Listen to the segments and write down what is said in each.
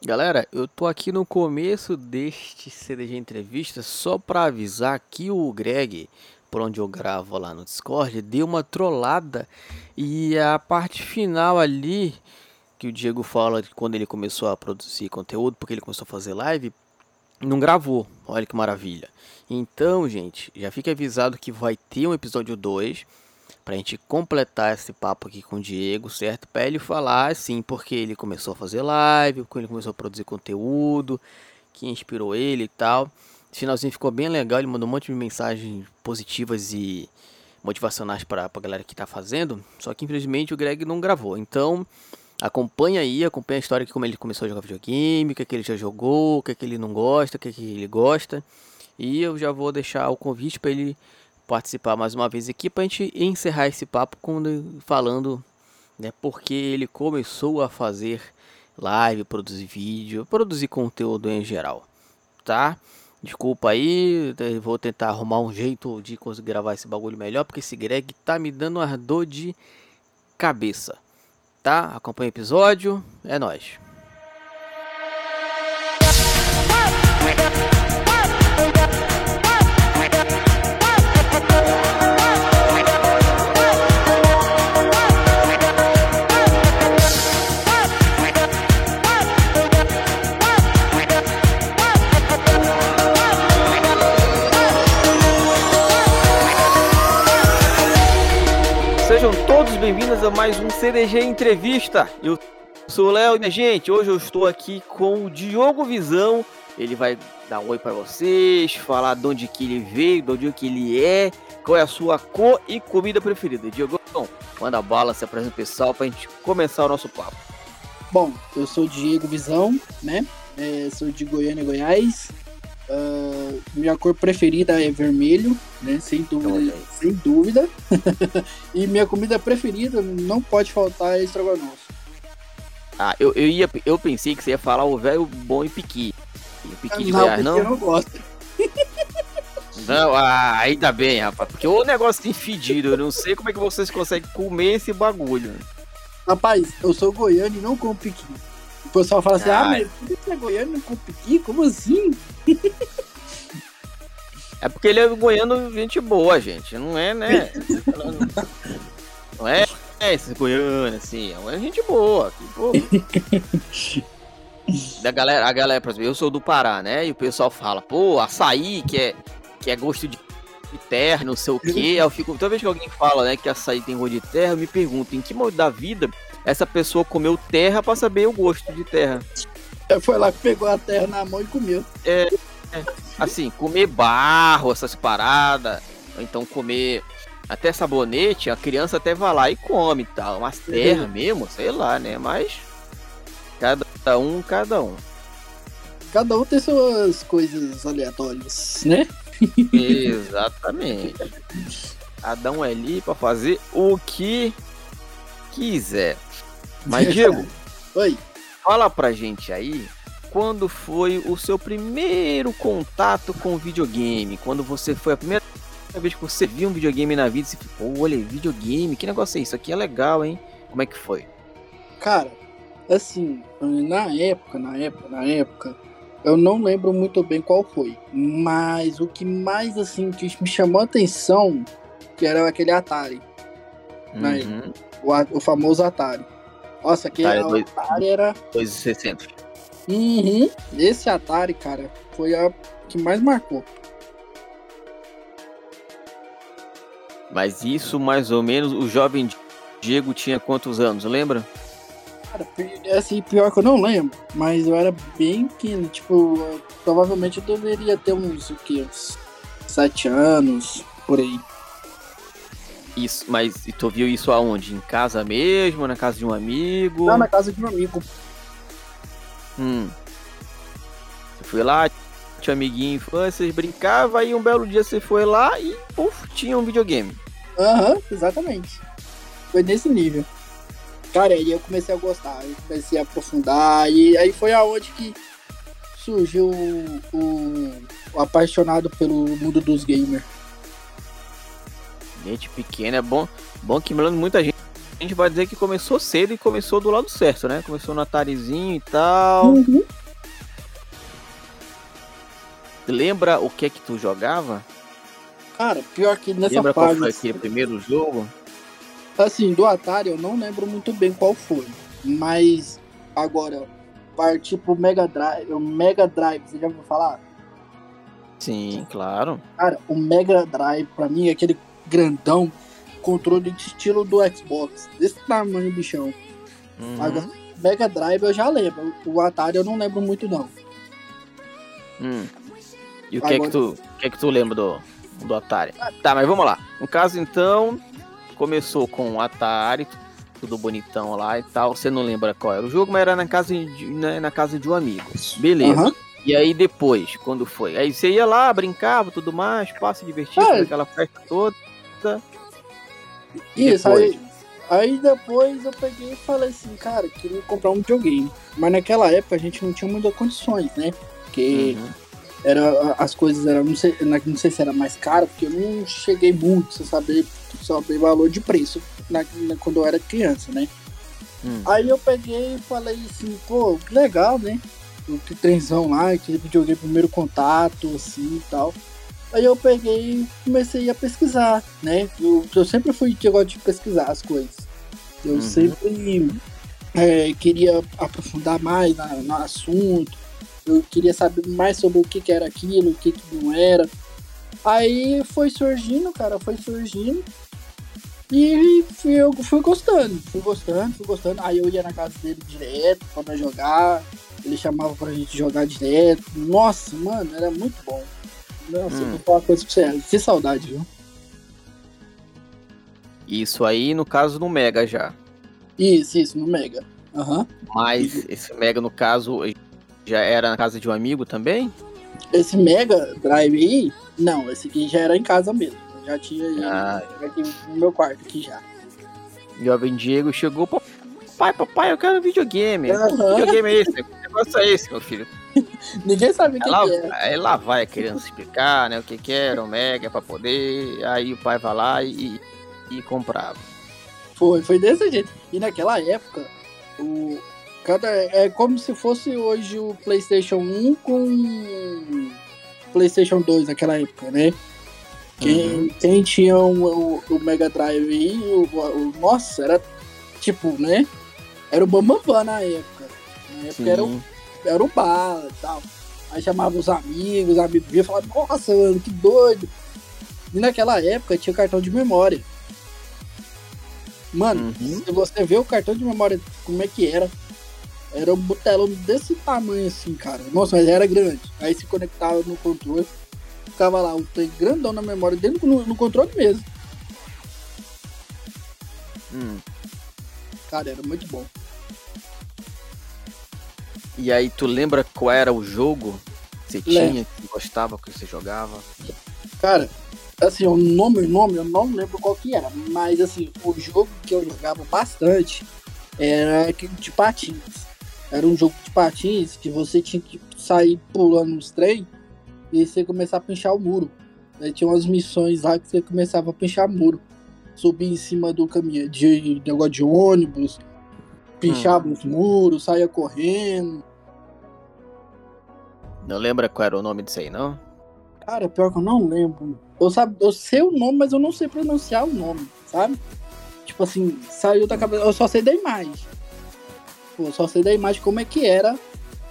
Galera, eu tô aqui no começo deste CDG Entrevista só para avisar que o Greg, por onde eu gravo lá no Discord, deu uma trollada e a parte final ali que o Diego fala que quando ele começou a produzir conteúdo, porque ele começou a fazer live, não gravou. Olha que maravilha. Então, gente, já fica avisado que vai ter um episódio 2 para a gente completar esse papo aqui com o Diego, certo? Para ele falar assim, porque ele começou a fazer live, porque ele começou a produzir conteúdo, que inspirou ele e tal. O finalzinho ficou bem legal, ele mandou um monte de mensagens positivas e motivacionais para a galera que está fazendo, só que infelizmente o Greg não gravou. Então, acompanha aí, acompanha a história de como ele começou a jogar videogame, o que, é que ele já jogou, o que, é que ele não gosta, o que, é que ele gosta. E eu já vou deixar o convite para ele participar mais uma vez aqui para a gente encerrar esse papo falando né, porque ele começou a fazer live, produzir vídeo, produzir conteúdo em geral, tá? Desculpa aí, vou tentar arrumar um jeito de conseguir gravar esse bagulho melhor, porque esse Greg tá me dando uma dor de cabeça, tá? Acompanha o episódio, é nóis. Bem-vindos a mais um CDG Entrevista. Eu sou o Léo e, gente, hoje eu estou aqui com o Diogo Visão. Ele vai dar um oi para vocês, falar de onde que ele veio, de onde que ele é, qual é a sua cor e comida preferida. Diogo, manda bala, se apresenta pessoal para a gente começar o nosso papo. Bom, eu sou o Diego Visão, né? É, sou de Goiânia, Goiás. Uh, minha cor preferida é vermelho, né? Sem dúvida. Sem dúvida. e minha comida preferida não pode faltar é estrogonofe. Ah, eu, eu, ia, eu pensei que você ia falar o velho bom e piqui. E piqui de não, Goiás, não? Eu não gosto. Não, ah, ainda bem, rapaz. Porque o negócio tem fedido. Eu não sei como é que vocês conseguem comer esse bagulho. Rapaz, eu sou goiano e não como piqui. O pessoal fala assim, ah, ah mas você é goiano come piqui? Como assim? É porque ele é goiano gente boa, gente. Não é, né? Não é, é esse goiano, assim. É gente boa. Que, da galera, a galera, por exemplo, eu sou do Pará, né? E o pessoal fala, pô, açaí, que é, que é gosto de terra, não sei o quê. Eu fico, toda vez que alguém fala, né, que açaí tem gosto de terra, eu me pergunto, em que modo da vida essa pessoa comeu terra para saber o gosto de terra? Foi lá que pegou a terra na mão e comeu. É, é, assim, comer barro, essas paradas, ou então comer até sabonete, a criança até vai lá e come e tal. Mas terra uhum. mesmo, sei lá, né? Mas cada um, cada um. Cada um tem suas coisas aleatórias, né? Exatamente. Um é ali pra fazer o que quiser. Mas, Diego, Oi. fala pra gente aí quando foi o seu primeiro contato com videogame? Quando você foi a primeira vez que você viu um videogame na vida e você ficou, olha, videogame, que negócio é isso? Aqui é legal, hein? Como é que foi? Cara, assim, na época, na época, na época, eu não lembro muito bem qual foi, mas o que mais assim que me chamou a atenção que era aquele Atari, né? uhum. o, o famoso Atari. Nossa, aquele Atari, Atari era 260. Uhum. Esse Atari, cara, foi a que mais marcou. Mas isso mais ou menos, o jovem Diego tinha quantos anos, lembra? Cara, assim, pior que eu não lembro, mas eu era bem pequeno, tipo, provavelmente eu deveria ter uns, o quê, uns sete anos, por aí. Isso, mas tu viu isso aonde? Em casa mesmo, na casa de um amigo? Não, na casa de um amigo. Hum. Você foi lá, tinha amiguinho infância, vocês brincavam, aí um belo dia você foi lá e uf, tinha um videogame. Aham, uhum, exatamente. Foi nesse nível. Cara, aí eu comecei a gostar, eu comecei a aprofundar, e aí foi aonde que surgiu o, o, o apaixonado pelo mundo dos gamers. Gente pequena, é bom, bom que me lembro muita gente a gente vai dizer que começou cedo e começou do lado certo, né? Começou no Atarizinho e tal. Uhum. Lembra o que é que tu jogava? Cara, pior que nessa Lembra qual fase. foi aquele primeiro jogo? Assim, do Atari eu não lembro muito bem qual foi. Mas agora, partir pro Mega Drive. O Mega Drive, você já ouviu falar? Sim, claro. Cara, o Mega Drive, pra mim, é aquele grandão controle de estilo do Xbox. Desse tamanho, bichão. Uhum. Agora, Mega Drive eu já lembro. O Atari eu não lembro muito, não. Hum. E o que é que Agora- tu, que é que tu lembra do, do Atari? Tá, mas vamos lá. No caso, então, começou com o Atari, tudo bonitão lá e tal. Você não lembra qual era o jogo, mas era na casa de, né, na casa de um amigo. Beleza. Aham. E aí depois, quando foi? Aí você ia lá, brincava, tudo mais, passa, divertia, É. aquela festa toda. E Isso, depois? aí, aí depois eu peguei e falei assim, cara, queria comprar um videogame. Mas naquela época a gente não tinha muitas condições, né? Porque Uhum. era, as coisas eram, não sei, não sei se era mais caro, porque eu não cheguei muito a saber, saber valor de preço na, na- quando eu era criança, né? Hum. Aí eu peguei e falei assim, pô, que legal, né? O que trenzão lá, aquele videogame primeiro contato, assim e tal. Aí eu peguei e comecei a pesquisar, né? Eu, eu sempre fui que gosto de pesquisar as coisas. Eu Uhum. sempre é, queria aprofundar mais na- no assunto. Eu queria saber mais sobre o que, que era aquilo, o que, que não era. Aí foi surgindo, cara, foi surgindo. E eu fui gostando, fui gostando, fui gostando. Aí eu ia na casa dele direto pra nós jogar. Ele chamava pra gente jogar direto. Nossa, mano, era muito bom. Nossa, eu Hum. vou falar uma coisa pra você. Que saudade, viu? Isso aí, no caso, no Mega já. Isso, isso, no Mega. Aham. Mas esse Mega, no caso, já era na casa de um amigo também? Esse Mega Drive aí, não, esse aqui já era em casa mesmo. Já tinha Ah. aqui no meu quarto aqui já. Jovem Diego chegou, papai, papai, eu quero videogame. Que videogame é esse? Negócio é esse, meu filho? Ninguém sabia o que, que era. aí lá vai a criança explicar, né, o que que era, o Mega, pra poder, aí o pai vai lá e, e comprava. Foi, foi desse jeito. E naquela época, o. Cada, é como se fosse hoje o PlayStation 1 com PlayStation 2 naquela época, né? Quem, Uhum. quem tinha o, o, o Mega Drive aí, o, o- Nossa, era tipo, né? Era o Bambambam na época. Na época era o, era o bala e tal. Aí chamava os amigos, os amigos vinham e falavam, nossa, mano, que doido. E naquela época tinha cartão de memória. Mano, Uhum. se você vê o cartão de memória, como é que era? Era um butelão desse tamanho assim, cara. Nossa, mas era grande. Aí se conectava no controle, ficava lá, o trem grandão na memória, dentro no, no controle mesmo. Hum. Cara, era muito bom. E aí, tu lembra qual era o jogo que você tinha, que gostava, que você jogava? Cara, assim, o nome, o nome, eu não lembro qual que era, mas assim, o jogo que eu jogava bastante era aquele de patins. Era um jogo de patins que você tinha que sair pulando nos trem e você começar a pinchar o muro. Aí tinha umas missões lá que você começava a pinchar muro. Subir em cima do caminhão de negócio de ônibus, pinchava os muros, saía correndo. Não lembra qual era o nome disso aí, não? Cara, pior que eu não lembro. Eu, sabe, eu sei o nome, mas eu não sei pronunciar o nome, sabe? Tipo assim, saiu da cabeça. Eu só sei da imagem. Pô, Eu só sei da imagem como é que era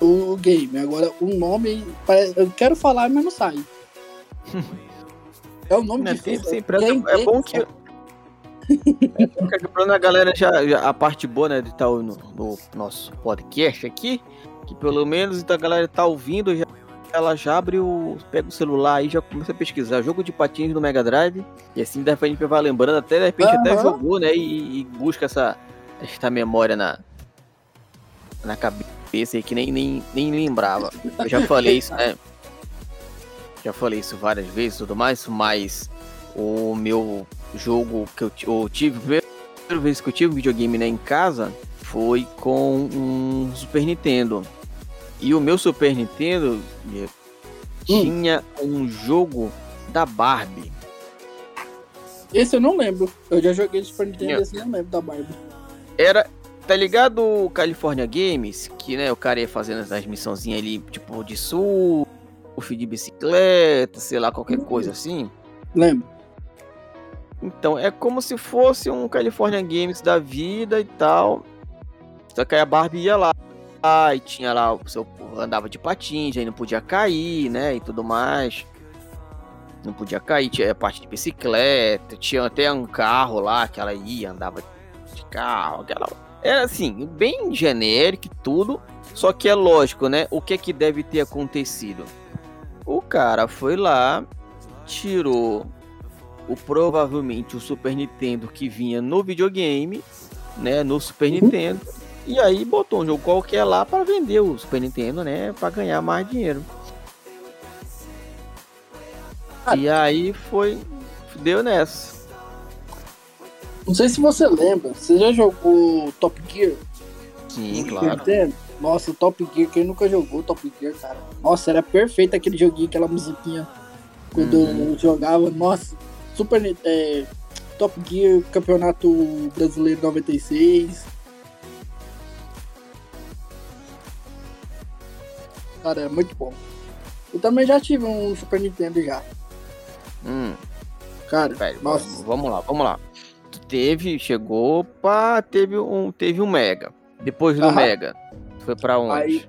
o game. Agora, o nome. pare- Eu quero falar, mas não sai. É o nome Né, difícil. tem é bom que. É bom que quando a galera já, já- A parte boa, né, de estar no, no nosso podcast aqui, que pelo menos então, a galera tá ouvindo, já, ela já abre o. pega o celular e já começa a pesquisar jogo de patins no Mega Drive. E assim de repente vai lembrando, até de repente até Aham. jogou, né? E, e busca essa, esta memória na, na cabeça aí que nem, nem, nem lembrava. Eu já falei isso, né? Já falei isso várias vezes e tudo mais, mas o meu jogo que eu, eu tive, a primeira vez que eu tive um videogame né, em casa foi com um Super Nintendo. E o meu Super Nintendo eh, tinha um jogo da Barbie. Esse eu não lembro. Eu já joguei Super Nintendo, esse eu não lembro da Barbie. Era, tá ligado o California Games? Que, né, o cara ia fazendo as missãozinhas ali, tipo, de surf, de bicicleta, sei lá, qualquer coisa assim. Lembro. Então, é como se fosse um California Games da vida e tal. Só que aí a Barbie ia lá e tinha lá o seu andava de patins, aí não podia cair, né, e tudo mais. Não podia cair, tinha a parte de bicicleta, tinha até um carro lá que ela ia, andava de carro, aquela era assim, bem genérico tudo, só que é lógico, né? O que é que deve ter acontecido? O cara foi lá, tirou o provavelmente o Super Nintendo que vinha no videogame, né, no Super Nintendo, e aí botou um jogo qualquer lá para vender o Super Nintendo, né, para ganhar mais dinheiro. E aí foi deu nessa. Não sei se você lembra, você já jogou Top Gear? Sim, claro. Nintendo? Nossa, Top Gear, quem nunca jogou Top Gear, cara? Nossa, era perfeito aquele joguinho, aquela musiquinha. Quando uhum. eu jogava, nossa, Super é, Top Gear, Campeonato Brasileiro 96. Cara, é muito bom. Eu também já tive um Super Nintendo já. Hum. Cara, Pera, nossa. Vamos lá, vamos lá. Teve, chegou, pá, teve um, teve um Mega. Depois do Aham. Mega, foi pra onde? Aí,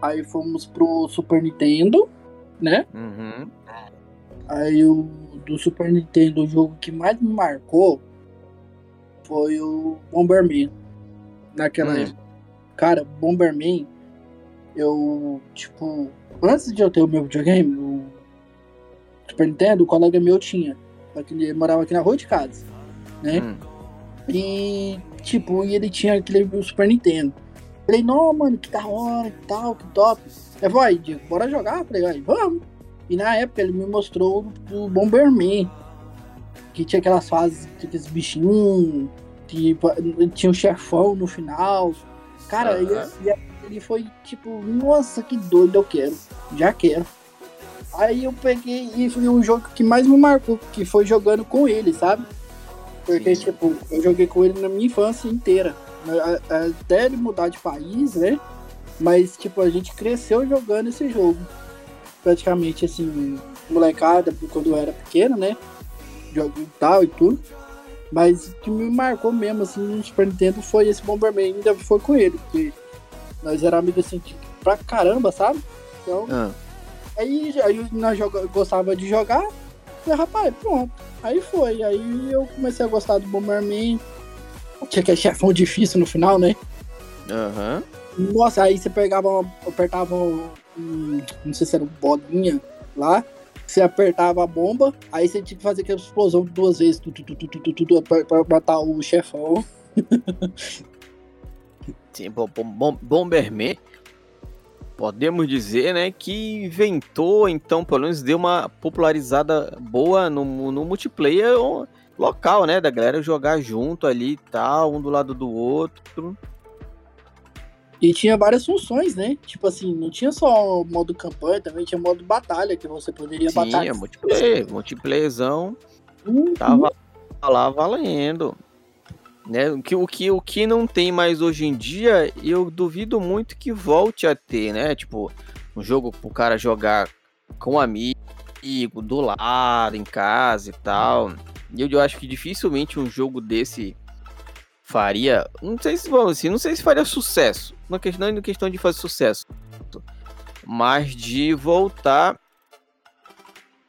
aí fomos pro Super Nintendo, né? Uhum. Aí o do Super Nintendo, o jogo que mais me marcou foi o Bomberman. Naquela hum. época. Cara, Bomberman, eu, tipo, antes de eu ter o meu videogame, o Super Nintendo, o colega meu tinha. Ele morava aqui na rua de casa, né? Hum. E, tipo, e ele tinha aquele Super Nintendo. Falei, não, mano, que da hora, que tal, que top. Falei, Diego, bora jogar? Falei, vamos. E na época ele me mostrou o Bomberman, que tinha aquelas fases, tinha aqueles bichinhos, que tinha um chefão no final. Cara, uhum. ele, ele foi tipo, nossa, que doido, eu quero, já quero. Aí eu peguei e foi um jogo que mais me marcou, que foi jogando com ele, sabe? Porque, Sim. tipo, eu joguei com ele na minha infância inteira. Até ele mudar de país, né? Mas, tipo, a gente cresceu jogando esse jogo praticamente assim, molecada, quando eu era pequeno, né? Jogo e tal e tudo. Mas o que me marcou mesmo, assim, no Super Nintendo foi esse Bomberman, ainda foi com ele, porque nós éramos amigos assim, tipo, pra caramba, sabe? Então, ah. aí, aí nós joga, gostava de jogar, e rapaz, pronto. Aí foi, aí eu comecei a gostar do Bomberman. Tinha aquele chefão difícil no final, né? Aham. Uhum. Nossa, aí você pegava, apertava um, não sei se era um bolinha lá, você apertava a bomba, aí você tinha que fazer aquela explosão duas vezes tu, tu, tu, tu, tu, tu, pra, pra matar o chefão. Sim, bom, bom, Bomberman, podemos dizer, né, que inventou, então, pelo menos deu uma popularizada boa no, no multiplayer local, né, da galera jogar junto ali e tal, um do lado do outro. E tinha várias funções, né? Tipo assim, não tinha só modo campanha, também tinha modo batalha, que você poderia Tinha, batalhar. multiplayer, multiplayerzão. Uhum. Tava lá valendo. Né? O, que, o, que, o que não tem mais hoje em dia, eu duvido muito que volte a ter, né? Tipo, um jogo pro cara jogar com amigo, do lado, em casa e tal. E eu, eu acho que dificilmente um jogo desse faria. Não sei se vamos assim, não sei se faria sucesso. Uma questão, não é questão de fazer sucesso. Mas de voltar.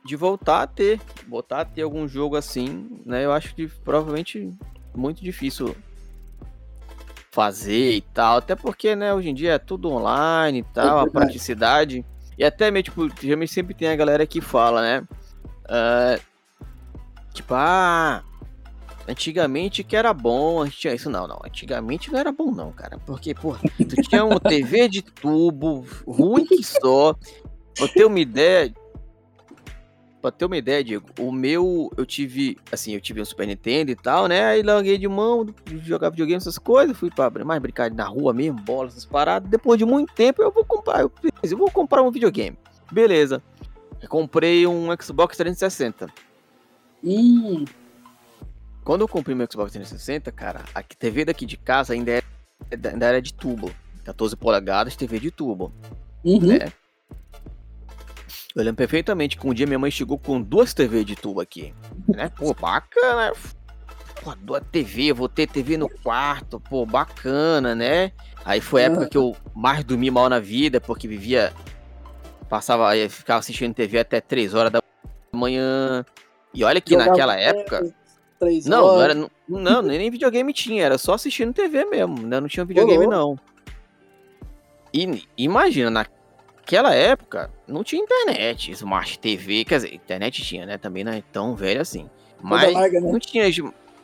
De voltar a ter. Voltar a ter algum jogo assim, né? Eu acho que provavelmente muito difícil fazer e tal. Até porque, né, hoje em dia é tudo online e tal, é a praticidade. E até meio, tipo, geralmente sempre tem a galera que fala, né? Uh, tipo, ah, Antigamente que era bom, a gente tinha isso. Não, não. Antigamente não era bom, não, cara. Porque, pô, tu tinha um TV de tubo, ruim que só. Pra ter uma ideia. Pra ter uma ideia, Diego, o meu, eu tive, assim, eu tive um Super Nintendo e tal, né? Aí larguei de mão, jogava videogame, essas coisas, fui pra mais brincar na rua mesmo, bola, essas paradas. Depois de muito tempo, eu vou comprar, eu, eu vou comprar um videogame. Beleza. Eu comprei um Xbox 360. Hum. quando eu comprei meu Xbox 360, cara, a TV daqui de casa ainda era, ainda era de tubo. 14 polegadas, TV de tubo. Uhum. Né? Eu lembro perfeitamente que um dia minha mãe chegou com duas TV de tubo aqui. Né? Pô, bacana. Pô, duas TV, vou ter TV no quarto, pô, bacana, né? Aí foi a época que eu mais dormi mal na vida, porque vivia. Passava, ficava assistindo TV até 3 horas da manhã. E olha que Jogava naquela época. não, não, era, não, nem videogame tinha, era só assistindo TV mesmo. Ainda não tinha videogame, não. E imagina, naquela época não tinha internet, Smart TV, quer dizer, internet tinha, né? Também não é tão velho assim. Mas larga, né? não, tinha,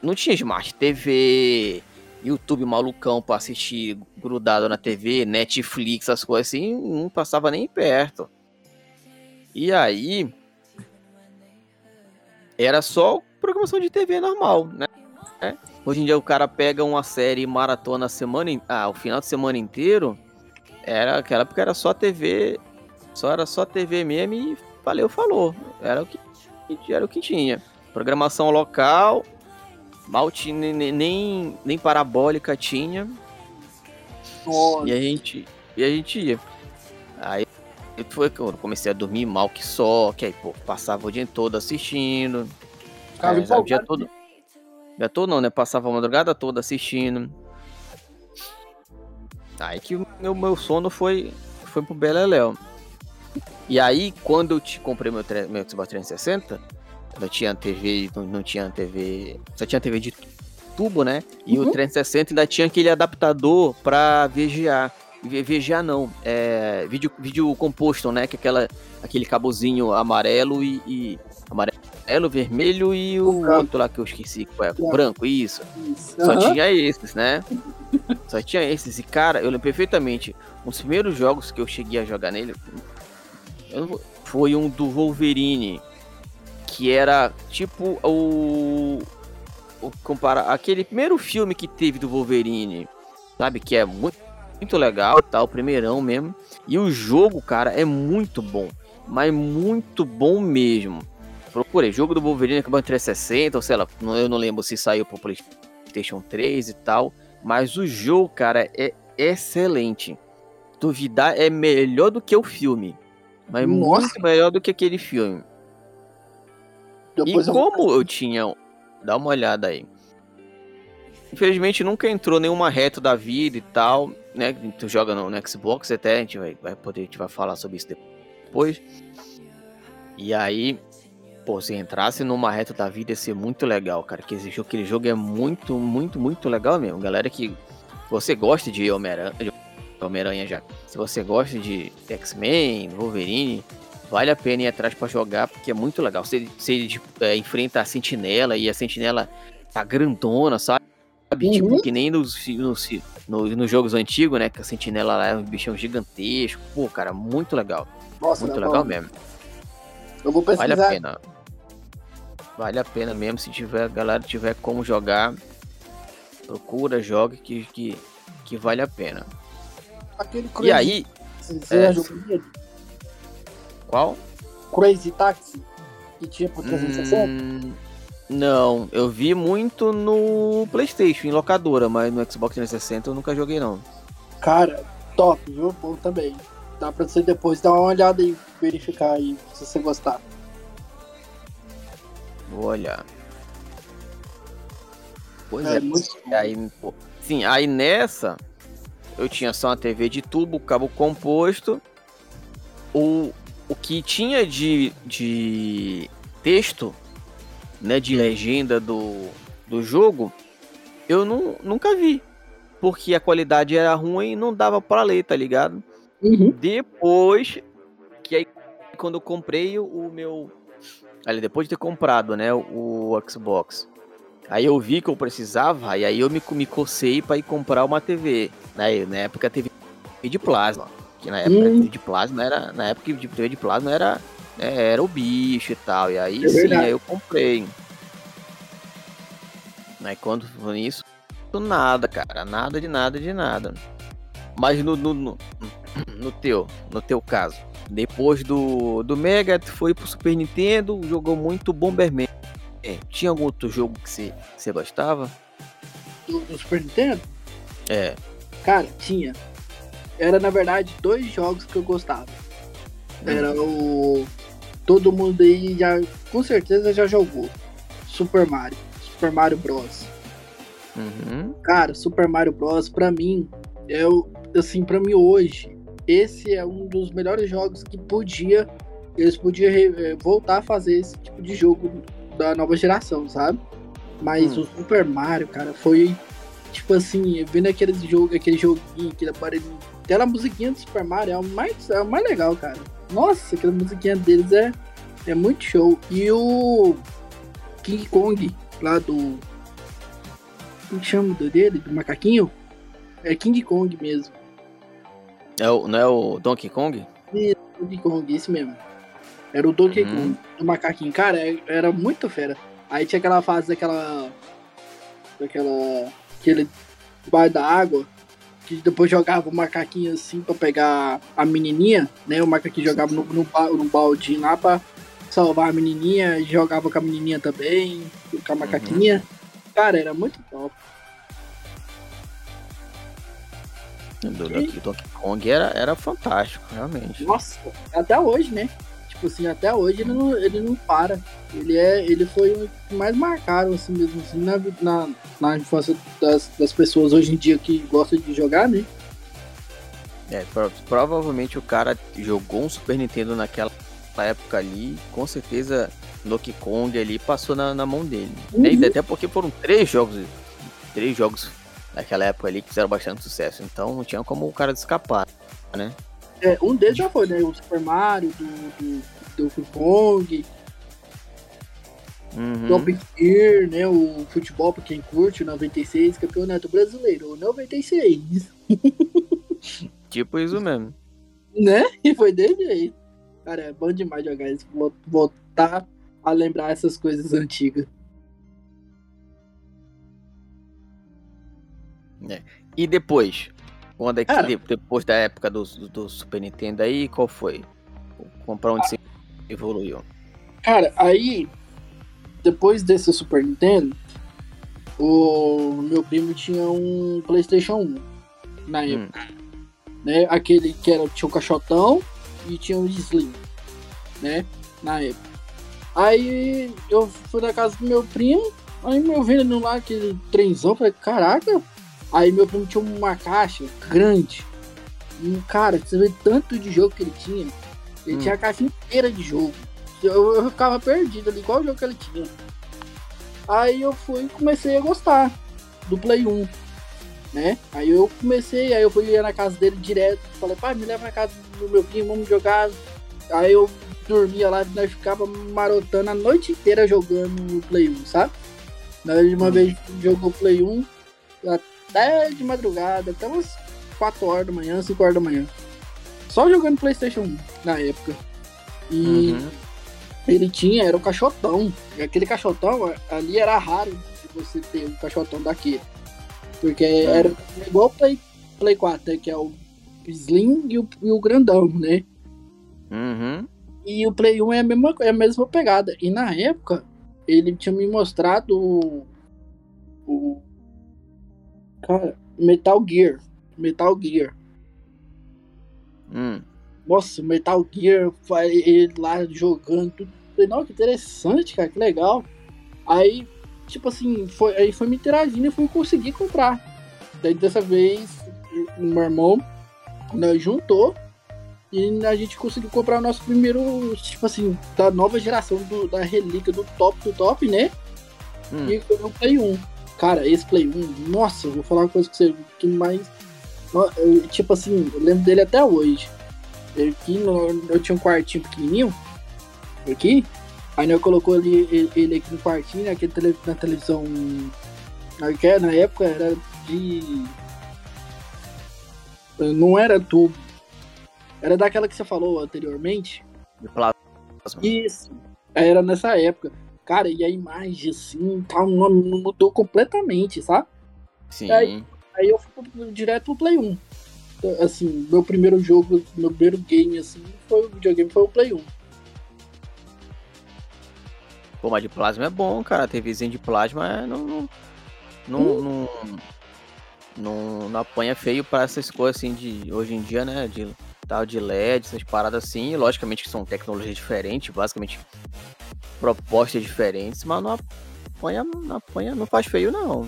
não tinha Smart TV, YouTube malucão pra assistir grudado na TV, Netflix, as coisas assim, não passava nem perto. E aí, era só programação de TV normal, né? Hoje em dia o cara pega uma série maratona semana, ah, o final de semana inteiro, era aquela época era só TV, só era só TV mesmo e valeu, falou. Era o que era o que tinha. Programação local, mal tinha, nem, nem, nem parabólica tinha. Nossa. E a gente e a gente ia. Aí foi que eu comecei a dormir mal que só, que aí, pô, passava o dia todo assistindo. Cara, é, o dia todo. Dia todo não, né? Passava a madrugada toda assistindo. Aí que o meu, meu sono foi, foi pro Beleléu. E aí, quando eu te comprei meu, meu Xbox 360, não tinha TV, não, não tinha TV. Só tinha TV de tubo, né? E uhum. o 360 ainda tinha aquele adaptador pra VGA. VGA não, é vídeo, vídeo composto, né? Que é aquela, aquele cabozinho amarelo e, e amarelo, vermelho e o, o outro lá que eu esqueci, qual é, o branco, isso. isso. Só uhum. tinha esses, né? Só tinha esses. E cara, eu lembro perfeitamente, um dos primeiros jogos que eu cheguei a jogar nele foi um do Wolverine, que era tipo o, o compara aquele primeiro filme que teve do Wolverine, sabe que é muito muito legal, tá, o primeirão mesmo. E o jogo, cara, é muito bom, mas muito bom mesmo. Procurei jogo do Wolverine acabou em 360, ou sei lá, eu não lembro se saiu pro PlayStation 3 e tal, mas o jogo, cara, é excelente. Duvidar é melhor do que o filme. Mas Nossa. muito melhor do que aquele filme. Depois e eu como vou... eu tinha. Dá uma olhada aí. Infelizmente nunca entrou nenhuma reta da vida e tal, né? Tu joga no, no, Xbox até, a gente vai, vai poder, a gente vai falar sobre isso depois. E aí, pô, se entrasse numa reta da vida ia ser muito legal, cara. Que esse aquele jogo é muito, muito, muito legal mesmo. Galera que você gosta de Homem-Aranha, Homem-Aranha já. Se você gosta de X-Men, Wolverine, vale a pena ir atrás para jogar, porque é muito legal. Você, você é, enfrenta a sentinela e a sentinela tá grandona, sabe? Tipo, uhum. Tipo, que nem nos, nos, nos, nos, jogos antigos, né? Que a sentinela lá é um bichão gigantesco. Pô, cara, muito legal. Nossa, muito legal bom. mesmo. Eu vou pesquisar. Vale a pena. Vale a pena mesmo se tiver, a galera tiver como jogar. Procura, jogue que, que, que vale a pena. Aquele Crazy, e aí. Você é... Qual? Crazy Taxi, que tinha pro 360? Hum, não, eu vi muito no PlayStation, em locadora, mas no Xbox 360 eu nunca joguei não. Cara, top, viu? Bom também. Dá pra você depois dar uma olhada e verificar aí se você gostar. Vou olhar. Pois é, é muito... aí, pô, sim, aí nessa eu tinha só uma TV de tubo, cabo composto. O, o que tinha de, de texto, né, de legenda do, do jogo, eu não, nunca vi. Porque a qualidade era ruim e não dava para ler, tá ligado? Uhum. Depois, que aí quando eu comprei o meu. Ali, depois de ter comprado, né, o, Xbox. Aí eu vi que eu precisava, e aí eu me, me cocei para ir comprar uma TV. Né? Na época TV de plasma. Que na época hum. de plasma era. Na época de TV de plasma era. Né, era o bicho e tal. E aí é sim, aí eu comprei. Aí quando foi isso, nada, cara. Nada de nada de nada. Mas no, no, no, no teu, no teu caso. Depois do, do Mega, tu foi pro Super Nintendo, jogou muito Bomberman. É, tinha algum outro jogo que você, gostava? Do, do Super Nintendo? É. Cara, tinha. Era, na verdade, dois jogos que eu gostava. Era o. Todo mundo aí já, com certeza, já jogou. Super Mario. Super Mario Bros. Uhum. Cara, Super Mario Bros. pra mim, é o. Assim, pra mim hoje, esse é um dos melhores jogos que podia. Eles podiam re- voltar a fazer esse tipo de jogo da nova geração, sabe? Mas Hum. o Super Mario, cara, foi. Tipo assim, vendo aquele jogo, aquele joguinho, aquele aparelho. Aquela musiquinha do Super Mario é o mais, é o mais legal, cara. Nossa, aquela musiquinha deles é, é muito show. E o King Kong, lá do. Como que chama dele? Do macaquinho? É King Kong mesmo. É o, não é o Donkey Kong? Donkey Kong, esse mesmo. Era o Donkey Uhum. Kong, do macaquinho. Cara, é- era muito fera. Aí tinha aquela fase daquela. Daquela. Aquele bar da água. Que depois jogava o macaquinho assim pra pegar a menininha, né? O macaquinho jogava no, no, no baldinho lá pra salvar a menininha. Jogava com a menininha também. Com a macaquinha. Cara, era muito top. O Donkey, Donkey Kong era, era fantástico, realmente. Nossa, até hoje, né? Tipo assim, até hoje ele não, ele não para. Ele, é, ele foi o que mais marcaram, assim mesmo, assim, na, na, na infância das, das pessoas hoje em dia que gostam de jogar, né? É, pro- provavelmente o cara jogou um Super Nintendo naquela época ali, com certeza Donkey Kong ali passou na, na mão dele. Uhum. E Até porque foram três jogos, três jogos naquela época ali que fizeram bastante sucesso, então não tinha como o cara escapar, né? É, um deles já foi, né? O Super Mario, do, do, do Kong, Uhum. Top Gear, né? O futebol, pra quem curte, o 96, campeonato brasileiro, o 96, Tipo isso mesmo. né? E foi desse jeito. Cara, é bom demais jogar isso, vo- voltar a lembrar essas coisas antigas. E depois? Quando é que Cara. de- depois da época do, do, Super Nintendo aí, qual foi? Comprar onde você evoluiu? Cara, aí, depois desse Super Nintendo, o meu primo tinha um PlayStation 1 na Hum. época, né? Aquele que era, tinha o caixotão e tinha o Slim, né? Na época. Aí eu fui na casa do meu primo, aí meu vendo lá aquele trenzão, falei, caraca. Aí meu primo tinha uma caixa grande. E, cara, você vê tanto de jogo que ele tinha. Ele Hum. tinha a caixa inteira de jogo. Eu, eu ficava perdido ali, qual jogo que ele tinha. Aí eu fui e comecei a gostar do Play 1, né? Aí eu comecei, aí eu fui na casa dele direto, falei, pai, me leva na casa do meu primo, vamos jogar. Aí eu dormia lá, nós ficava marotando a noite inteira jogando no Play 1, sabe? Nós uma Hum. vez jogou Play 1 até de madrugada, até umas 4 horas da manhã, 5 horas da manhã. Só jogando Playstation 1 na época. E Uhum. ele tinha, era um caixotão. E aquele caixotão ali era raro de você ter um caixotão daquele. Porque era igual o Play, Play 4, né, que é o Slim e o, e o grandão, né? Uhum. E o Play 1 é a mesma, é a mesma pegada. E na época, ele tinha me mostrado o. o cara, Metal Gear. Metal Gear. Hum. Nossa, Metal Gear, ele lá jogando tudo. Falei, não, que interessante, cara, que legal. Aí, tipo assim, foi, aí foi me interagindo e fui conseguir comprar. Daí dessa vez, o meu irmão, nós juntou e a gente conseguiu comprar o nosso primeiro, tipo assim, da nova geração do, da relíquia do top do top, né? Hum. E foi o Play 1. Cara, esse Play 1, nossa, eu vou falar uma coisa com você que mais. eu, Tipo assim, eu lembro dele até hoje. Ele Aqui no, eu tinha um quartinho pequenininho. Aqui. Aí eu colocou ele, ele, ele aqui no quartinho, aqui na tele- na televisão. na- que é, Na época era de. Não era tubo. Era daquela que você falou anteriormente. De plasma. Isso. Era nessa época. Cara, e a imagem assim, tal, não- mudou completamente, sabe? Sim. Aí- Aí eu fui direto pro Play 1. Assim, meu primeiro jogo, meu primeiro game, assim, foi o videogame, foi o Play 1. Pô, mas de plasma é bom, cara. A TVzinha de plasma é, não, não, não, hum. não, não, não apanha feio para essas coisas assim de hoje em dia, né? De tal de LED, essas paradas assim. Logicamente que são tecnologias diferentes, basicamente propostas diferentes, mas não apanha, não apanha, não faz feio não.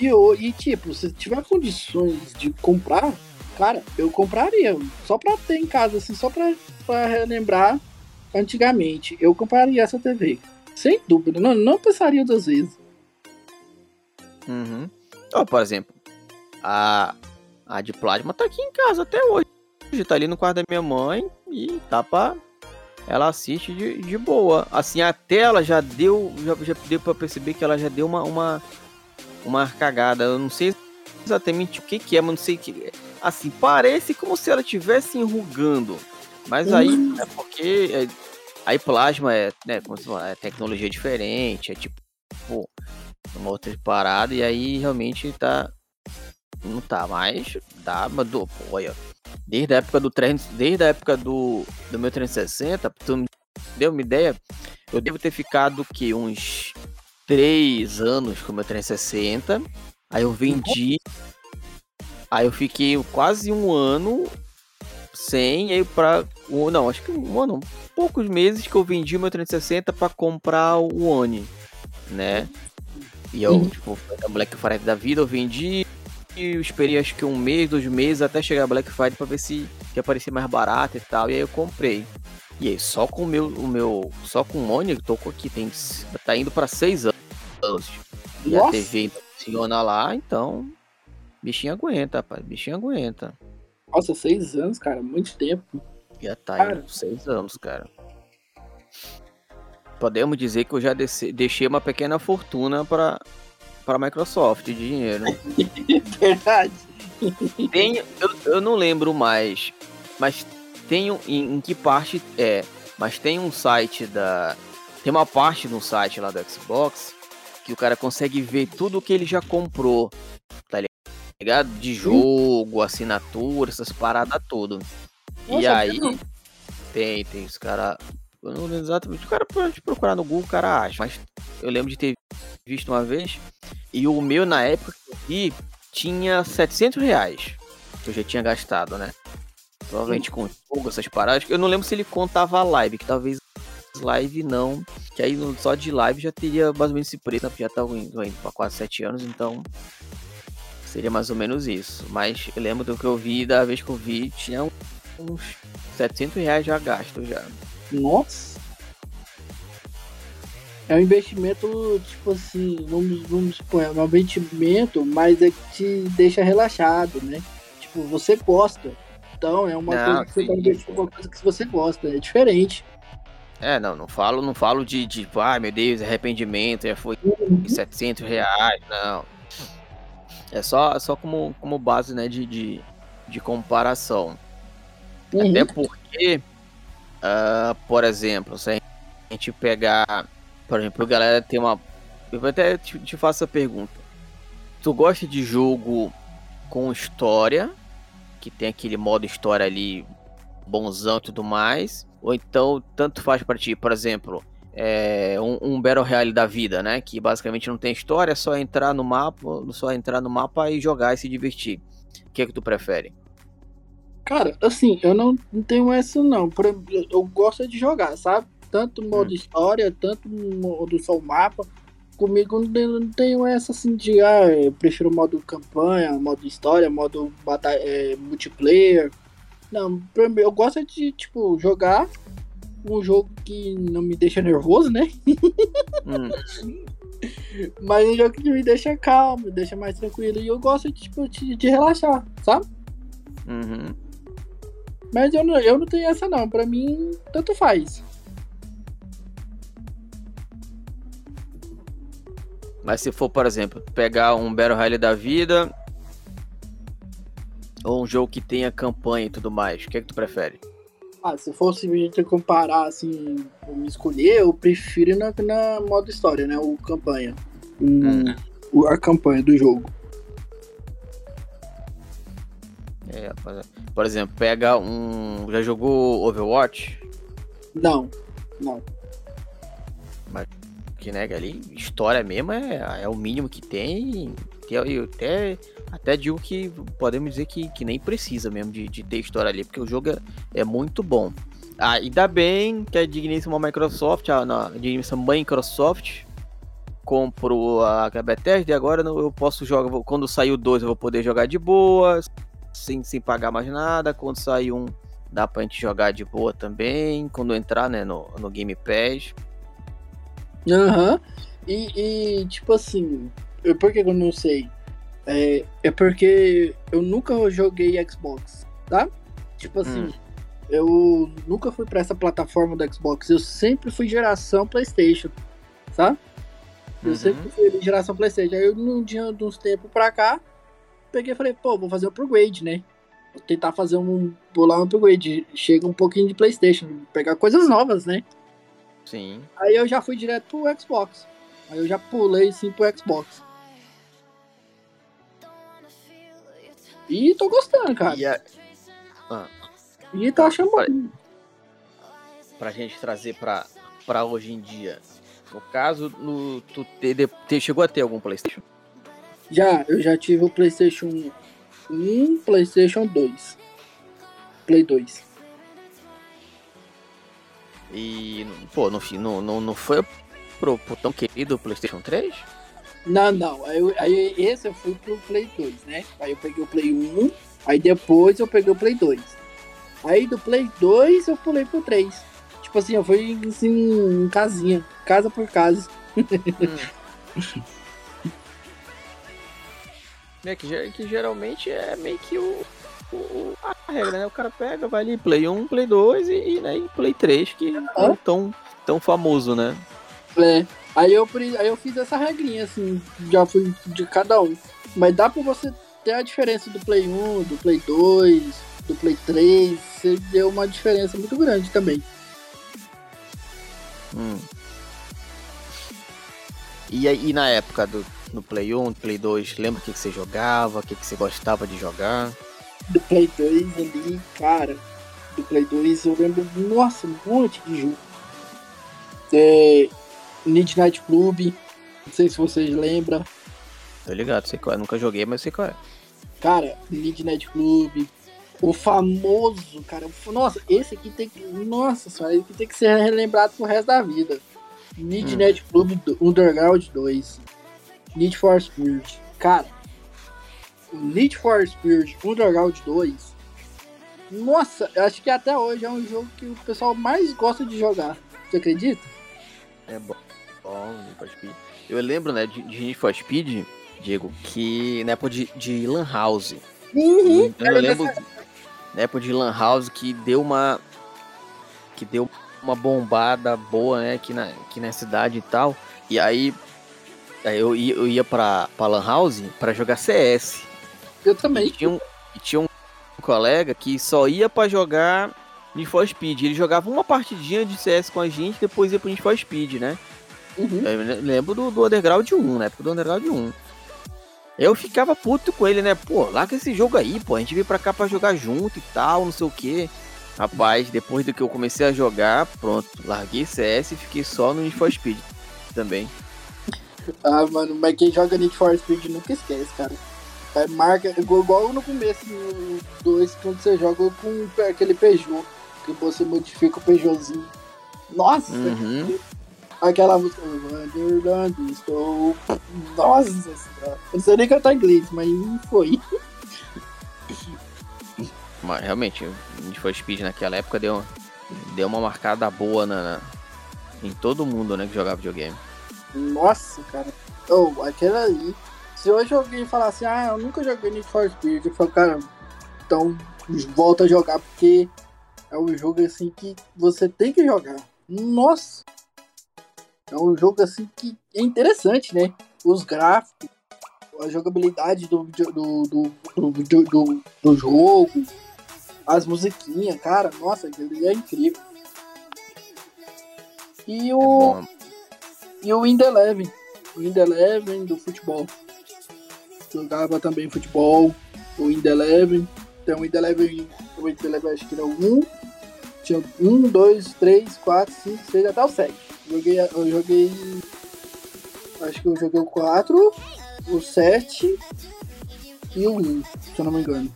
E, e tipo, se tiver condições de comprar, cara, eu compraria. Só pra ter em casa, assim, só pra, pra relembrar antigamente. Eu compraria essa TV. Sem dúvida, não, não pensaria duas vezes. Uhum. Oh, por exemplo, a, a de plasma tá aqui em casa até hoje. Tá ali no quarto da minha mãe e tá pra. Ela assiste de, de boa. Assim, a tela já deu. Já, já deu pra perceber que ela já deu uma, uma, uma cagada. Eu não sei exatamente o que, que é, mas não sei que. Assim, parece como se ela estivesse enrugando. Mas aí hum. é porque é, Aí plasma é, né, como fala, é tecnologia diferente, é tipo, pô, uma outra parada, e aí realmente tá. Não tá, mas tá, mas do, olha, desde a época do 3, desde a época do, do meu 360, tu me deu uma ideia, eu devo ter ficado que uns 3 anos com o meu 360, aí eu vendi, aí eu fiquei quase um ano sem, aí pra. Não, acho que um ano, poucos meses que eu vendi o meu 360 para comprar o One, né? E eu, uhum. tipo, a Black Friday da vida, eu vendi e eu esperei acho que um mês, dois meses até chegar a Black Friday para ver se que aparecer mais barato e tal. E aí eu comprei. E aí, só com o meu, o meu só com o tô aqui, tem, tá indo para seis anos. E Nossa. a TV funciona lá, então, bichinho aguenta, rapaz, bichinho aguenta. Nossa, seis anos, cara, muito tempo. Já tá cara. indo seis anos, cara. Podemos dizer que eu já deixei uma pequena fortuna para para Microsoft de dinheiro. Verdade. Tem, eu, eu não lembro mais, mas tenho em, em que parte é, mas tem um site da tem uma parte no site lá do Xbox que o cara consegue ver tudo que ele já comprou, tá ligado? De jogo, assinatura, essas paradas tudo. Nossa, e aí tem, tem os caras. Eu não lembro exatamente. O cara pode procurar no Google, o cara acha. Mas eu lembro de ter visto uma vez. E o meu, na época que eu vi, tinha 700 reais. Que eu já tinha gastado, né? Provavelmente com jogo, essas paradas. Eu não lembro se ele contava a live, que talvez live não. Que aí só de live já teria mais ou menos esse preço, né? já tava indo, indo pra quase 7 anos, então seria mais ou menos isso. Mas eu lembro do que eu vi, da vez que eu vi, tinha uns 700 reais já gasto já. Nossa! É um investimento, tipo assim, vamos, vamos supor, é um investimento, mas é que te deixa relaxado, né? Tipo, você gosta. Então é uma não, coisa que você tá uma coisa que você gosta, é diferente. É, não, não falo, não falo de, de ai meu Deus, arrependimento, já foi uhum. 700 reais, não. É só, só como, como base, né, de, de, de comparação. Uhum. Até porque, uh, por exemplo, se a gente pegar, por exemplo, a galera tem uma. Eu até te, te faço a pergunta. Tu gosta de jogo com história, que tem aquele modo história ali bonzão e tudo mais, ou então tanto faz para ti, por exemplo, é, um, um Battle Royale da vida, né? Que basicamente não tem história, é só entrar no mapa, só entrar no mapa e jogar e se divertir. O que é que tu prefere? Cara, assim, eu não, não tenho essa não. Eu gosto de jogar, sabe? Tanto modo hum. história, tanto modo só o mapa. Comigo não tenho essa assim de, ah, eu prefiro modo campanha, modo história, modo batalha, é, multiplayer. Não, eu gosto de, tipo, jogar um jogo que não me deixa nervoso, né? Hum. Mas um jogo que me deixa calmo, me deixa mais tranquilo. E eu gosto de, tipo, de, de relaxar, sabe? Uhum. Mas eu não, eu não tenho essa não. Pra mim, tanto faz. Mas se for, por exemplo, pegar um Battle Royale da vida ou um jogo que tenha campanha e tudo mais, o que é que tu prefere? Ah, se fosse gente comparar assim, me escolher, eu prefiro na, na modo história, né? O campanha. Hum. a campanha do jogo. É, por exemplo, pega um. Já jogou Overwatch? Não, não. Mas que né, ali, história mesmo é, é o mínimo que tem. Eu até, até digo que podemos dizer que, que nem precisa mesmo de, de ter história ali, porque o jogo é, é muito bom. Ah, ainda bem que a digníssima Microsoft, a, a digníssima Microsoft, comprou a Bethesda e agora eu posso jogar. Quando sair o 2 eu vou poder jogar de boa, sem, sem pagar mais nada. Quando sair um, dá pra gente jogar de boa também. Quando entrar né, no, no Game Pass. Aham. Uhum. E, e, tipo assim, eu, por que eu não sei? É, é porque eu nunca joguei Xbox, tá? Tipo assim, hum. eu nunca fui para essa plataforma do Xbox. Eu sempre fui geração PlayStation, sabe? Eu uhum. sempre fui geração PlayStation. Aí eu, num dia, de uns tempos pra cá, peguei e falei, pô, vou fazer o upgrade, né? Vou tentar fazer um. pular um upgrade. Chega um pouquinho de PlayStation, pegar coisas novas, né? Sim. Aí eu já fui direto pro Xbox. Aí eu já pulei sim pro Xbox. E tô gostando, cara. E, a... ah. e tô achando pra... bom. Pra gente trazer pra, pra hoje em dia. No caso, no, tu te, te, chegou a ter algum Playstation? Já, eu já tive o Playstation 1, Playstation 2. Play 2. E, pô, no, no, no, não foi pro, pro tão querido PlayStation 3? Não, não. Aí, aí, esse eu fui pro Play 2, né? Aí eu peguei o Play 1, aí depois eu peguei o Play 2. Aí do Play 2 eu pulei pro 3. Tipo assim, eu fui assim, em casinha, casa por casa. Hum. é que, que geralmente é meio que o, o, a regra, né? O cara pega, vai ali, Play 1, Play 2 e, e, né, Play 3, que não é tão, tão famoso, né? É. Aí eu, aí eu fiz essa regrinha, assim, já fui de cada um. Mas dá pra você ter a diferença do Play 1, do Play 2, do Play 3. Você deu uma diferença muito grande também. Hum. E aí, na época do no Play 1, Play 2, lembra o que, que você jogava, o que, que você gostava de jogar? Do Play 2 ali, cara, do Play 2 eu lembro, nossa, um monte de jogo. É, Midnight Club, não sei se vocês lembram. Tô ligado, sei qual é, nunca joguei, mas sei qual é. Cara, Midnight Club, o famoso, cara, nossa, esse aqui tem que, nossa senhora, esse aqui tem que ser relembrado pro resto da vida. Midnight hum. Club Underground 2. Need for Speed. Cara, Need for Speed Underground 2. Nossa, eu acho que até hoje é um jogo que o pessoal mais gosta de jogar. Você acredita? É bom. Bom, Need for Speed. Eu lembro, né, de, de Need for Speed, Diego, que na época de, de Lan House. Uhum, então, eu lembro na época de Lan House que deu uma. Que deu uma bombada boa, né, aqui na, aqui na cidade e tal. E aí eu ia, eu ia pra, pra Lan House pra jogar CS. Eu também. E tinha um, e tinha um colega que só ia pra jogar Need for Speed. Ele jogava uma partidinha de CS com a gente, depois ia pro Need for Speed, né? Uhum. Eu lembro do, do Underground 1, né? Do Underground 1. Eu ficava puto com ele, né? Pô, larga esse jogo aí, pô. A gente veio pra cá pra jogar junto e tal, não sei o que. Rapaz, depois do que eu comecei a jogar, pronto, larguei CS e fiquei só no Need for Speed também. Ah, mano, mas quem joga Need for Speed nunca esquece, cara. É marca, igual no começo no 2, quando você joga com aquele Peugeot, que você modifica o Peugeotzinho. Nossa! Uhum. Aquela música. Estou. Nossa senhora. Eu não sei nem cantar inglês, mas foi. Mas realmente, Need for Speed naquela época deu, deu uma marcada boa na, na em todo mundo né, que jogava videogame. Nossa, cara. Oh, aquela ali. Se hoje alguém falar assim, ah, eu nunca joguei Need for Speed, eu falo, cara, então volta a jogar porque é um jogo assim que você tem que jogar. Nossa! É um jogo assim que é interessante, né? Os gráficos, a jogabilidade do, do, do, do, do, jogo, as musiquinhas, cara, nossa, ele é incrível. E o. É e o Wind Eleven. O Wind Eleven do futebol. Jogava também futebol. O Wind Eleven. Tem o Wind Eleven. O Wind Eleven acho que era o 1. Tinha 1, 2, 3, 4, 5, 6 até o 7. Joguei, eu joguei Acho que eu joguei o 4, o 7 e o 1, se eu não me engano.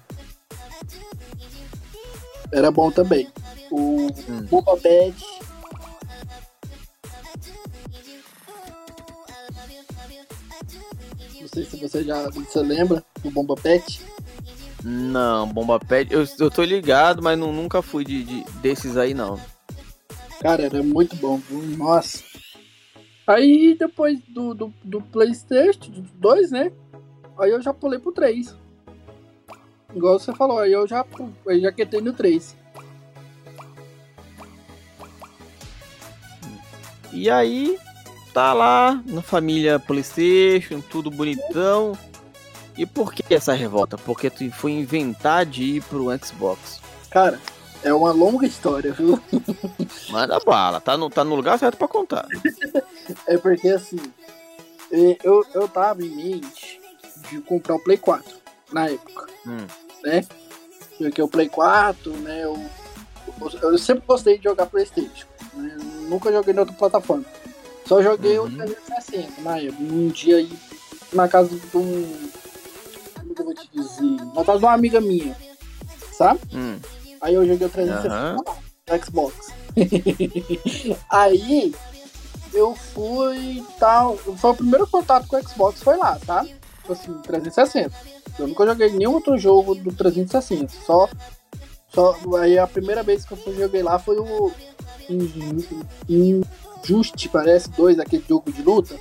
Era bom também. O hum. Boba Pet. Sei se você já você lembra do Bomba Pet. Não, Bomba Pet, eu, eu tô ligado, mas não, nunca fui de, de, desses aí não. Cara, era muito bom, nossa. Aí depois do, do, do Playstation 2, né? Aí eu já pulei pro 3. Igual você falou, aí eu já, eu já quetei no 3. E aí, tá lá na família Playstation, tudo bonitão. E por que essa revolta? Porque tu foi inventar de ir pro Xbox. Cara, é uma longa história, viu? Manda bala, tá no, tá no lugar certo pra contar. é porque assim, é, eu, eu tava em mente de comprar o Play 4 na época. Hum. Né? Porque o Play 4, né? Eu, eu sempre gostei de jogar Playstation. Né? Nunca joguei em outra plataforma. Só joguei uhum. o 360 na época. Um dia aí na casa de um como que eu vou te dizer? Na casa de uma amiga minha, sabe? Hum. Aí eu joguei o 360 uhum. no Xbox. aí eu fui tal. Foi o primeiro contato com o Xbox, foi lá, tá? Tipo assim, 360. Eu nunca joguei nenhum outro jogo do 360. Só. só aí a primeira vez que eu joguei lá foi o. Injusti, parece, dois, aquele jogo de luta.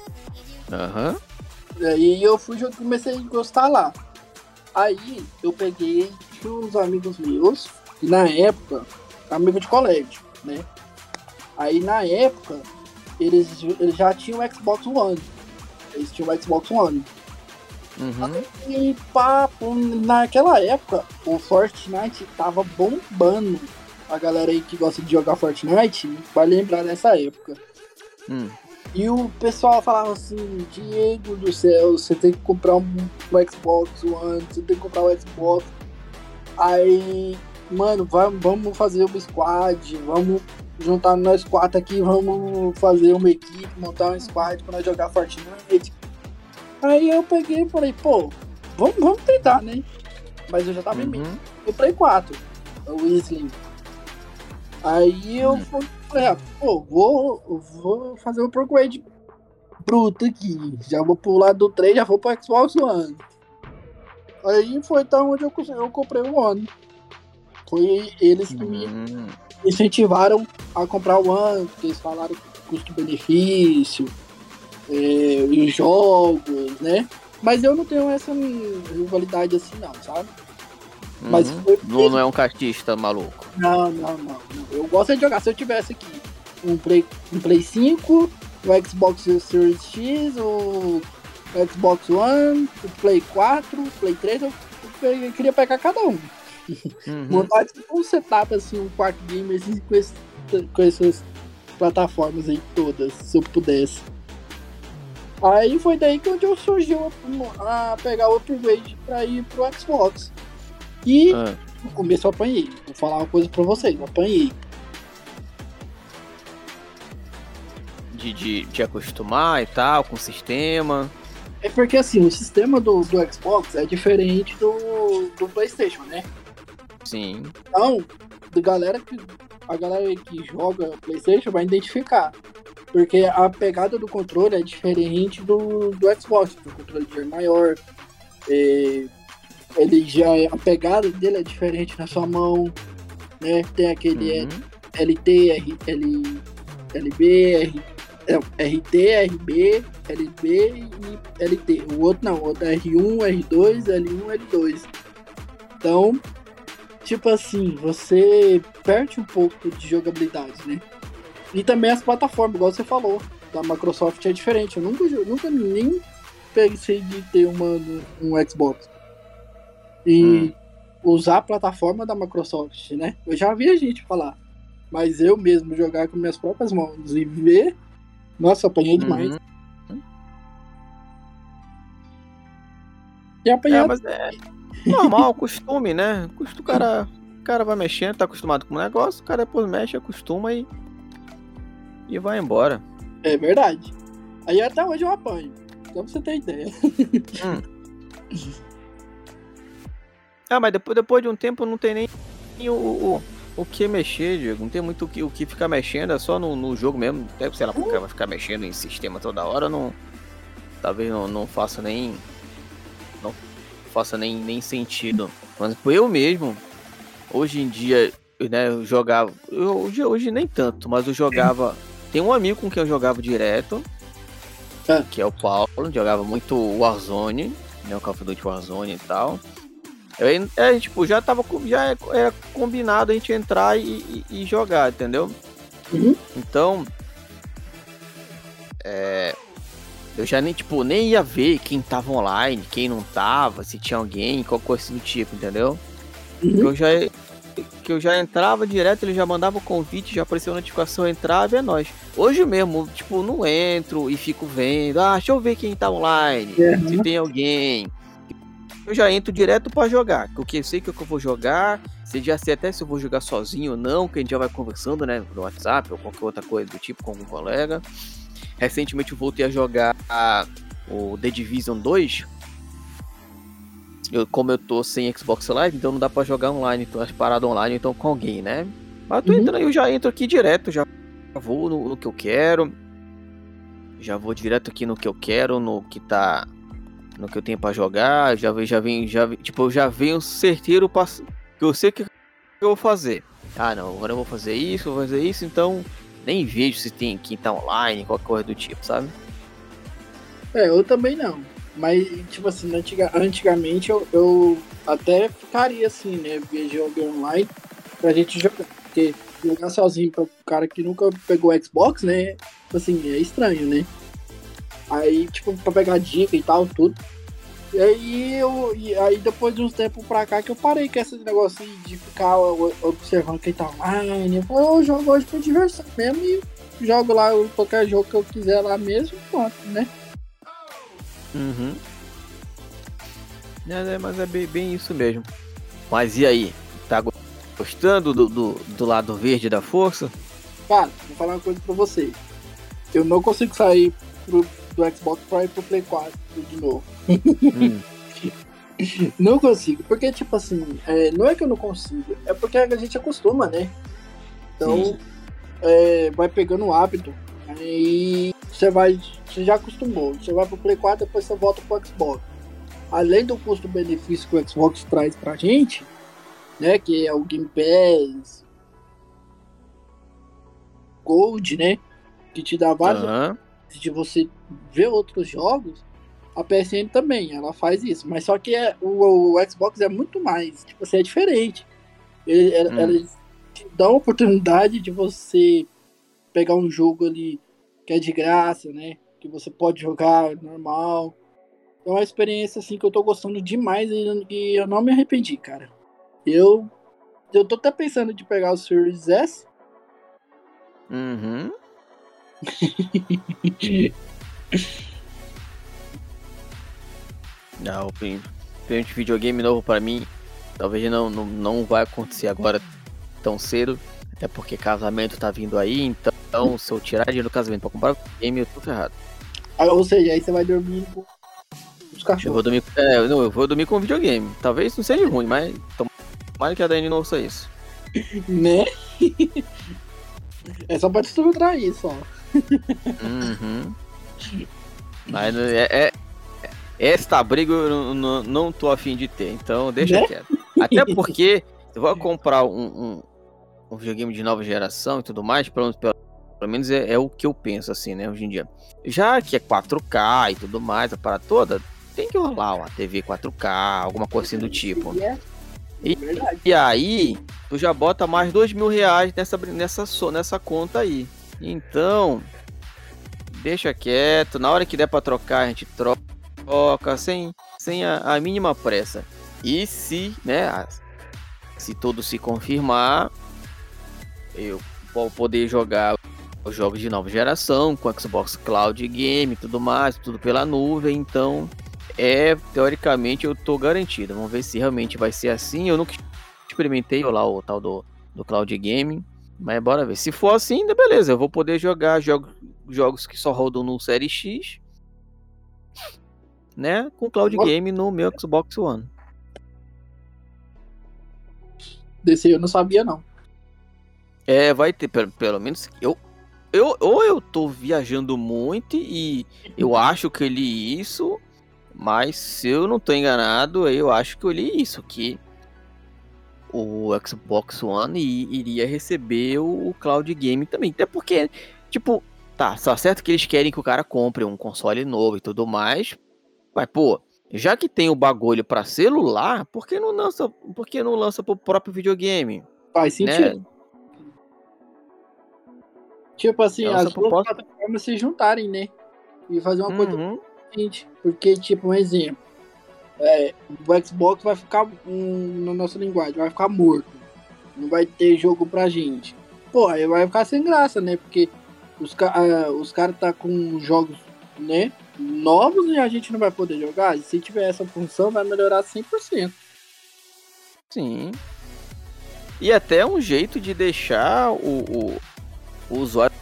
Aham. Uhum. Aí eu fui comecei a gostar lá. Aí eu peguei, uns amigos meus, e na época, amigo de colégio, né? Aí na época, eles, eles já tinham o Xbox One. Eles tinham o Xbox One. Uhum. E papo, naquela época, o Fortnite tava bombando. A galera aí que gosta de jogar Fortnite vai lembrar dessa época. Hum. E o pessoal falava assim, Diego do céu, você tem que comprar um, um Xbox One, você tem que comprar um Xbox. Aí, mano, vamos, vamos fazer uma squad, vamos juntar nós quatro aqui, vamos fazer uma equipe, montar um squad pra nós jogar Fortnite. Aí eu peguei e falei, pô, vamos, vamos tentar, né? Mas eu já tava uhum. em mim. Eu Play 4, o Weasley. Aí eu uhum. Ah, pô, vou, vou fazer um upgrade bruto aqui. Já vou pular do 3, já vou pro Xbox One. Aí foi então onde eu, eu comprei o One. Foi eles que me uhum. incentivaram a comprar o One, porque eles falaram custo-benefício, é, os jogos, né? Mas eu não tenho essa rivalidade assim não, sabe? Mas uhum. foi... não, não é um cartista maluco. Não, não, não, não, Eu gosto de jogar. Se eu tivesse aqui um Play, um Play 5, o Xbox Series X, o Xbox One, o Play 4, o Play 3, eu, eu queria pegar cada um. Uhum. Montar um setup assim, um quarto gamer assim, com, esse, com essas plataformas aí todas, se eu pudesse. Aí foi daí que onde eu surgiu a, a pegar o upgrade pra ir pro Xbox. E ah. no começo eu apanhei. Vou falar uma coisa pra vocês, eu apanhei. De, de, de acostumar e tal, com o sistema. É porque assim, o sistema do, do Xbox é diferente do, do Playstation, né? Sim. Então, a galera que, a galera que joga Playstation vai identificar. Porque a pegada do controle é diferente do, do Xbox. O controle é maior, é, ele já é, a pegada dele é diferente na sua mão, né? Tem aquele uhum. LT, R, L, LB, R, é, RT, RB, LB e LT. O outro não, o outro é R1, R2, L1, L2. Então, tipo assim, você perde um pouco de jogabilidade, né? E também as plataformas, igual você falou, da Microsoft é diferente. Eu nunca, nunca nem pensei de ter uma, um Xbox e hum. usar a plataforma da Microsoft, né? Eu já vi a gente falar, mas eu mesmo jogar com minhas próprias mãos e ver, nossa, apanhei demais. Uhum. E apanhar. É, mas é normal, costume, né? O cara, o cara vai mexendo, tá acostumado com o negócio, o cara depois mexe, acostuma e, e vai embora. É verdade. Aí até hoje eu apanho. Só pra você ter ideia. Hum. Ah, mas depois, depois de um tempo não tem nem o, o, o que mexer, Diego. Não tem muito o que, o que ficar mexendo, é só no, no jogo mesmo. Até, sei lá, porque vai ficar mexendo em sistema toda hora, não. Talvez não, não faça nem. Não faça nem, nem sentido. Mas eu mesmo, hoje em dia, né, eu jogava. Eu, hoje, hoje nem tanto, mas eu jogava. Tem um amigo com quem eu jogava direto. É. Que é o Paulo, jogava muito Warzone, né? O Call of Duty Warzone e tal. Eu, é, tipo, já tava já era combinado a gente entrar e, e, e jogar, entendeu? Uhum. Então, é, eu já nem, tipo, nem ia ver quem tava online, quem não tava, se tinha alguém, qualquer coisa do tipo, entendeu? Uhum. Eu já que eu já entrava direto, ele já mandava o convite, já apareceu a notificação, eu entrava e é nóis. Hoje mesmo, tipo, não entro e fico vendo, ah, deixa eu ver quem tá online, uhum. se tem alguém. Eu já entro direto para jogar, porque eu sei que eu vou jogar, você já sei até se eu vou jogar sozinho ou não, que a gente já vai conversando, né, no WhatsApp ou qualquer outra coisa do tipo com algum colega. Recentemente eu voltei a jogar a, o The Division 2, eu, como eu tô sem Xbox Live, então não dá para jogar online, tô as paradas online, então com alguém, né? Mas eu tô uhum. entrando, eu já entro aqui direto, já vou no, no, que eu quero. Já vou direto aqui no que eu quero, no que tá no que eu tenho para jogar, já vem, já vem, já tipo, eu já venho certeiro que eu sei que eu vou fazer. Ah, não, agora eu vou fazer isso, vou fazer isso, então nem vejo se tem quem tá online, qualquer coisa do tipo, sabe? É, eu também não. Mas, tipo assim, antiga, antigamente eu, eu até ficaria assim, né? Jogo online pra gente jogar. Porque jogar sozinho pra um cara que nunca pegou Xbox, né? Tipo assim, é estranho, né? Aí, tipo, pra pegar dica e tal, tudo. E aí eu. E aí depois de uns tempos pra cá que eu parei com esse negócio de ficar observando quem tá online. Eu falei, eu jogo hoje por diversão mesmo e jogo lá qualquer jogo que eu quiser lá mesmo, pronto, né? Uhum. É, mas é bem, bem, isso mesmo. Mas e aí? Tá gostando do, do, do, lado verde da força? Cara, vou falar uma coisa pra você. Eu não consigo sair pro, do Xbox pra ir pro Play 4 de novo. Hum. não consigo. Porque, tipo assim, é, não é que eu não consigo, é porque a gente acostuma, né? Então, é, vai pegando o hábito. Aí você vai, você já acostumou. Você vai pro Play 4, depois você volta pro Xbox. Além do custo-benefício que o Xbox traz pra gente, né, que é o Game Pass Gold, né, que te dá vários uhum. de você ver outros jogos. A PSN também, ela faz isso, mas só que é, o, o Xbox é muito mais, tipo, assim, é diferente. Ele, hum. ela te dá a oportunidade de você pegar um jogo ali que é de graça, né? Que você pode jogar normal. É uma experiência assim que eu tô gostando demais e, eu não me arrependi, cara. Eu eu tô até pensando de pegar o Series S. Uhum. não, o de videogame novo para mim, talvez não, não, não vai acontecer agora tão cedo. Até porque casamento tá vindo aí, então se eu tirar dinheiro do casamento pra comprar game, eu tô ferrado. Ah, ou seja, aí você vai dormir com os cachorros. Eu vou dormir, é, não, eu vou dormir com videogame. Talvez não seja ruim, mas tomara que a Dani não ouça isso. né? é só pra te subtrair só. uhum. Mas é, é, esta briga eu não, não tô afim de ter, então deixa né? quieto. Até porque eu vou comprar um, um um videogame de nova geração e tudo mais, pelo, pelo, pelo menos é, é, o que eu penso assim, né, hoje em dia. Já que é 4K e tudo mais, a parada toda, tem que rolar uma TV 4K, alguma coisa assim do tipo. É e, e aí, tu já bota mais dois mil reais nessa, nessa, nessa conta aí. Então, deixa quieto, na hora que der para trocar, a gente troca, sem, sem a, a mínima pressa. E se, né, se tudo se confirmar, eu vou poder jogar os jogos de nova geração com Xbox Cloud Game tudo mais, tudo pela nuvem, então é teoricamente eu tô garantido. Vamos ver se realmente vai ser assim. Eu nunca experimentei lá o tal do, do Cloud Game, mas bora ver. Se for assim, beleza, eu vou poder jogar jogos, jogos que só rodam no Série X, né? Com Cloud. Game no meu Xbox One. Desse eu não sabia, não. É, vai ter, pelo, pelo menos eu, eu. Ou eu tô viajando muito e eu acho que eu li isso, mas se eu não tô enganado, eu acho que eu li isso, que o Xbox One iria receber o Cloud Game também. Até porque, tipo, tá, tá certo que eles querem que o cara compre um console novo e tudo mais. Mas, pô, já que tem o bagulho pra celular, por que não lança, por que não lança pro próprio videogame? Faz sentido. Né? Tipo assim, Ela as só duas proposta- plataformas se juntarem, né? E fazer uma coisa Uhum. diferente. Porque, tipo, um exemplo. é, o Xbox vai ficar, hum, na nossa linguagem, vai ficar morto. Não vai ter jogo pra gente. Pô, aí vai ficar sem graça, né? Porque os, ah, os caras tá com jogos, né? Novos e a gente não vai poder jogar. E se tiver essa função, vai melhorar 100%. Sim. E até um jeito de deixar o, o, o usuário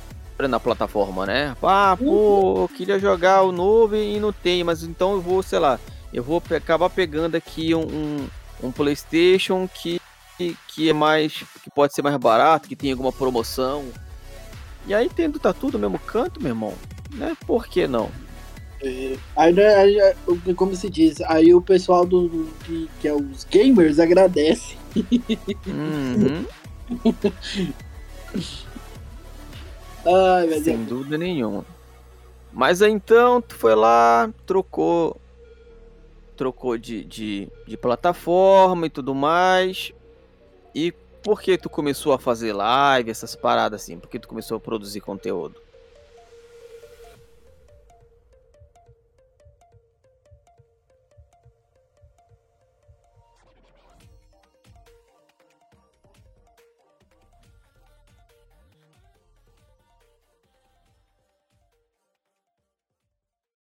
na plataforma, né? Ah, pô, eu queria jogar o novo e não tem, mas então eu vou, sei lá, eu vou acabar pegando aqui um, um, um PlayStation que, que é mais. que pode ser mais barato, que tem alguma promoção. E aí tendo tá tudo no mesmo canto, meu irmão, né? Por que não? Aí, né, aí, é, como se diz, aí o pessoal do, do- que, que é os gamers agradece. Uhum, Ai, mas é, sem dúvida nenhuma. Mas aí então, tu foi lá, trocou. Trocou de, de, de plataforma e tudo mais. E por que tu começou a fazer live, essas paradas assim? Por que tu começou a produzir conteúdo?